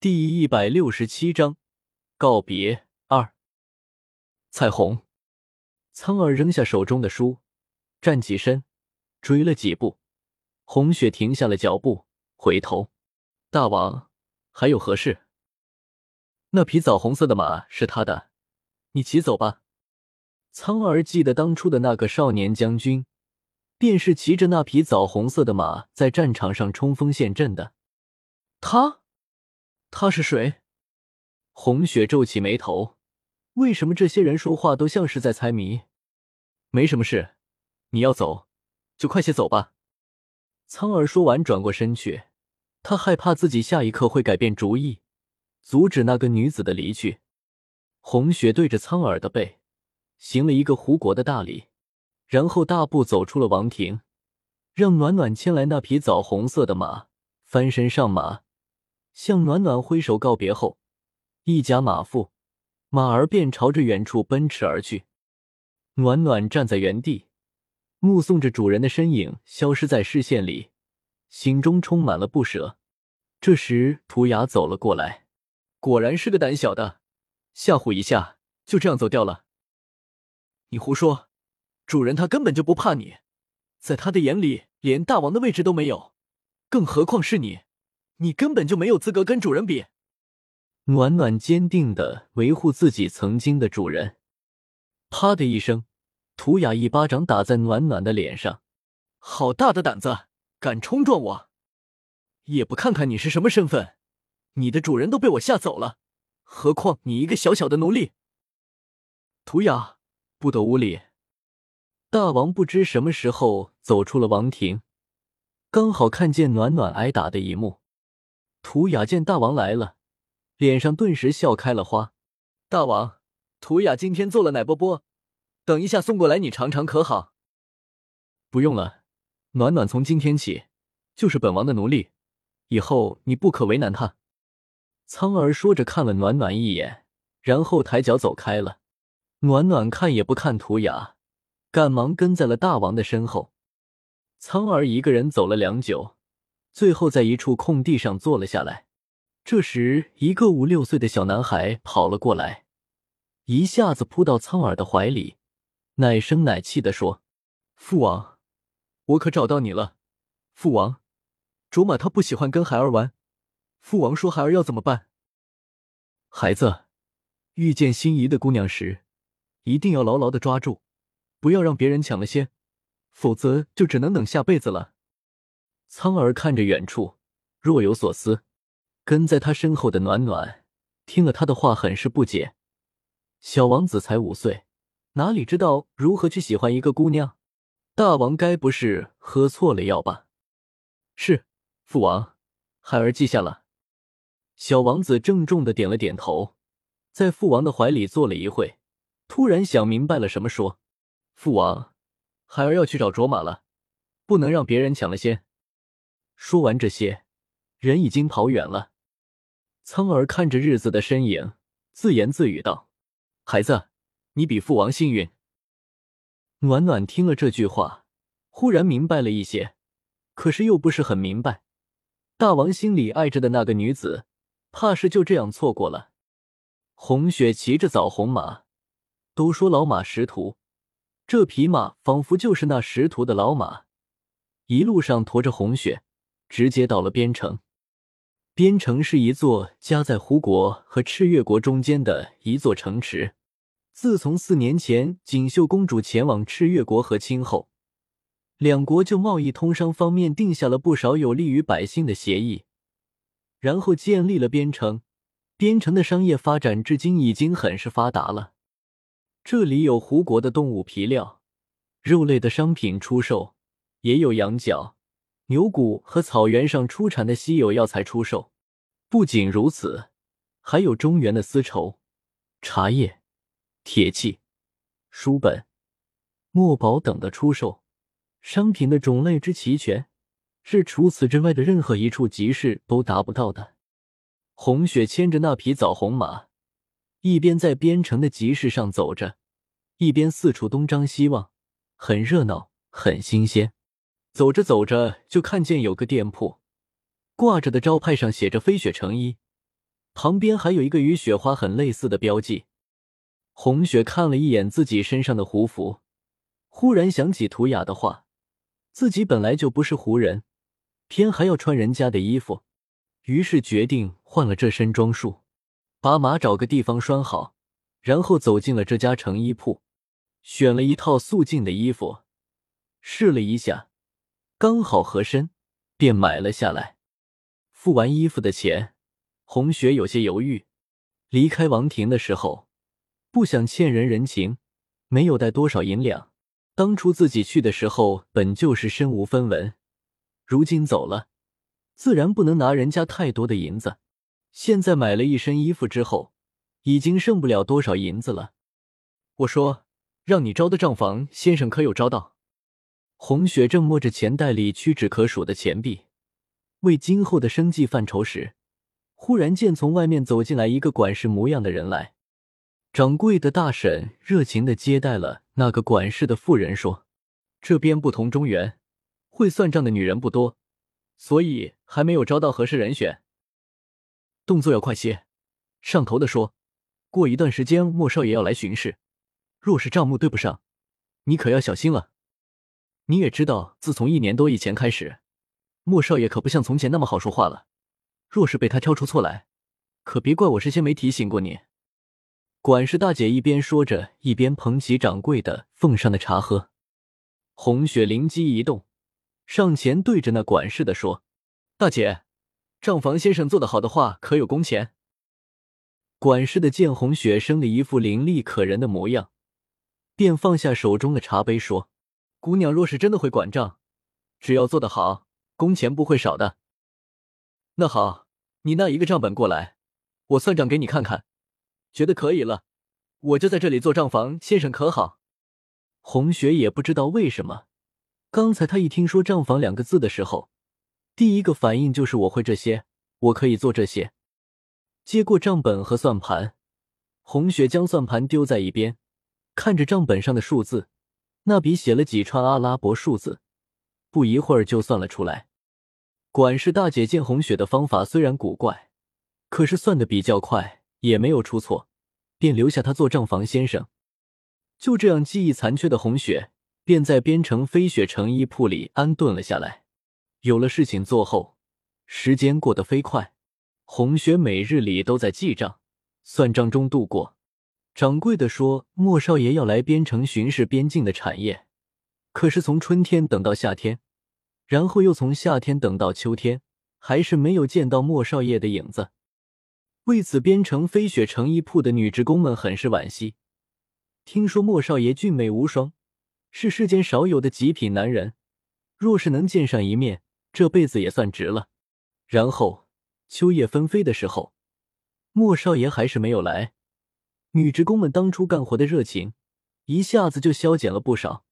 第一百六十七章告别二。彩虹，苍儿扔下手中的书，站起身，追了几步。红雪停下了脚步，回头：“大王，还有何事？”那匹枣红色的马是他的，你骑走吧。苍儿记得当初的那个少年将军，便是骑着那匹枣红色的马在战场上冲锋陷阵的。他。他是谁？红雪皱起眉头，为什么这些人说话都像是在猜谜？没什么事，你要走，就快些走吧。苍耳说完，转过身去。他害怕自己下一刻会改变主意，阻止那个女子的离去。红雪对着苍耳的背行了一个胡国的大礼，然后大步走出了王庭，让暖暖牵来那匹枣红色的马，翻身上马。向暖暖挥手告别后，一夹马腹，马儿便朝着远处奔驰而去。暖暖站在原地，目送着主人的身影消失在视线里，心中充满了不舍。这时，涂鸦走了过来，果然是个胆小的，吓唬一下就这样走掉了。你胡说，主人他根本就不怕你，在他的眼里连大王的位置都没有，更何况是你。你根本就没有资格跟主人比。暖暖坚定的维护自己曾经的主人。啪的一声，涂雅一巴掌打在暖暖的脸上。好大的胆子，敢冲撞我！也不看看你是什么身份，你的主人都被我吓走了，何况你一个小小的奴隶？涂雅，不得无礼！大王不知什么时候走出了王庭，刚好看见暖暖挨打的一幕。图雅见大王来了，脸上顿时笑开了花。大王，图雅今天做了奶波波，等一下送过来你尝尝可好？不用了，暖暖从今天起就是本王的奴隶，以后你不可为难她。苍儿说着看了暖暖一眼，然后抬脚走开了。暖暖看也不看图雅，赶忙跟在了大王的身后。苍儿一个人走了良久。最后，在一处空地上坐了下来。这时，一个五六岁的小男孩跑了过来，一下子扑到苍耳的怀里，奶声奶气的说：“父王，我可找到你了。父王，卓玛他不喜欢跟孩儿玩，父王说孩儿要怎么办？孩子，遇见心仪的姑娘时，一定要牢牢的抓住，不要让别人抢了先，否则就只能等下辈子了。”苍儿看着远处，若有所思。跟在他身后的暖暖听了他的话，很是不解。小王子才五岁，哪里知道如何去喜欢一个姑娘？大王该不是喝错了药吧？是，父王，孩儿记下了。小王子郑重的点了点头，在父王的怀里坐了一会，突然想明白了什么，说：“父王，孩儿要去找卓玛了，不能让别人抢了先。”说完这些，人已经跑远了。苍儿看着日子的身影，自言自语道：“孩子，你比父王幸运。”暖暖听了这句话，忽然明白了一些，可是又不是很明白。大王心里爱着的那个女子，怕是就这样错过了。红雪骑着枣红马，都说老马识途，这匹马仿佛就是那识途的老马，一路上驮着红雪。直接到了边城。边城是一座夹在胡国和赤月国中间的一座城池。自从四年前锦绣公主前往赤月国和亲后，两国就贸易通商方面定下了不少有利于百姓的协议，然后建立了边城。边城的商业发展至今已经很是发达了。这里有胡国的动物皮料、肉类的商品出售，也有羊角。牛骨和草原上出产的稀有药材出售，不仅如此，还有中原的丝绸、茶叶、铁器、书本、墨宝等的出售，商品的种类之齐全，是除此之外的任何一处集市都达不到的。红雪牵着那匹枣红马，一边在边城的集市上走着，一边四处东张西望，很热闹，很新鲜。走着走着，就看见有个店铺，挂着的招牌上写着“飞雪成衣”，旁边还有一个与雪花很类似的标记。红雪看了一眼自己身上的胡服，忽然想起图雅的话：自己本来就不是胡人，偏还要穿人家的衣服，于是决定换了这身装束，把马找个地方拴好，然后走进了这家成衣铺，选了一套素净的衣服，试了一下，刚好合身，便买了下来。付完衣服的钱，红雪有些犹豫。离开王庭的时候，不想欠人人情，没有带多少银两。当初自己去的时候，本就是身无分文，如今走了，自然不能拿人家太多的银子。现在买了一身衣服之后，已经剩不了多少银子了。我说，让你招的账房先生可有招到？红雪正摸着钱袋里屈指可数的钱币。为今后的生计犯愁时，忽然见从外面走进来一个管事模样的人来。掌柜的大婶热情的接待了那个管事的妇人，说：“这边不同中原，会算账的女人不多，所以还没有招到合适人选。动作要快些。上头的说，过一段时间莫少爷要来巡视，若是账目对不上，你可要小心了。你也知道，自从一年多以前开始。”莫少爷可不像从前那么好说话了，若是被他挑出错来，可别怪我事先没提醒过你。管事大姐一边说着，一边捧起掌柜的奉上的茶喝。红雪灵机一动，上前对着那管事的说：“大姐，账房先生做得好的话，可有工钱？”管事的见红雪生了一副伶俐可人的模样，便放下手中的茶杯说：“姑娘若是真的会管账，只要做得好。”工钱不会少的。那好，你拿一个账本过来，我算账给你看看，觉得可以了，我就在这里做账房先生，可好？红雪也不知道为什么，刚才他一听说账房两个字的时候，第一个反应就是我会这些，我可以做这些。接过账本和算盘，红雪将算盘丢在一边，看着账本上的数字，那笔写了几串阿拉伯数字，不一会儿就算了出来。管事大姐见红雪的方法虽然古怪，可是算的比较快，也没有出错，便留下她做账房先生。就这样，记忆残缺的红雪便在边城飞雪成衣铺里安顿了下来。有了事情做后，时间过得飞快，红雪每日里都在记账、算账中度过。掌柜的说，莫少爷要来边城巡视边境的产业，可是从春天等到夏天。然后又从夏天等到秋天，还是没有见到莫少爷的影子。为此，边城飞雪成衣铺的女职工们很是惋惜。听说莫少爷俊美无双，是世间少有的极品男人，若是能见上一面，这辈子也算值了。然后秋叶纷飞的时候，莫少爷还是没有来，女职工们当初干活的热情一下子就消减了不少。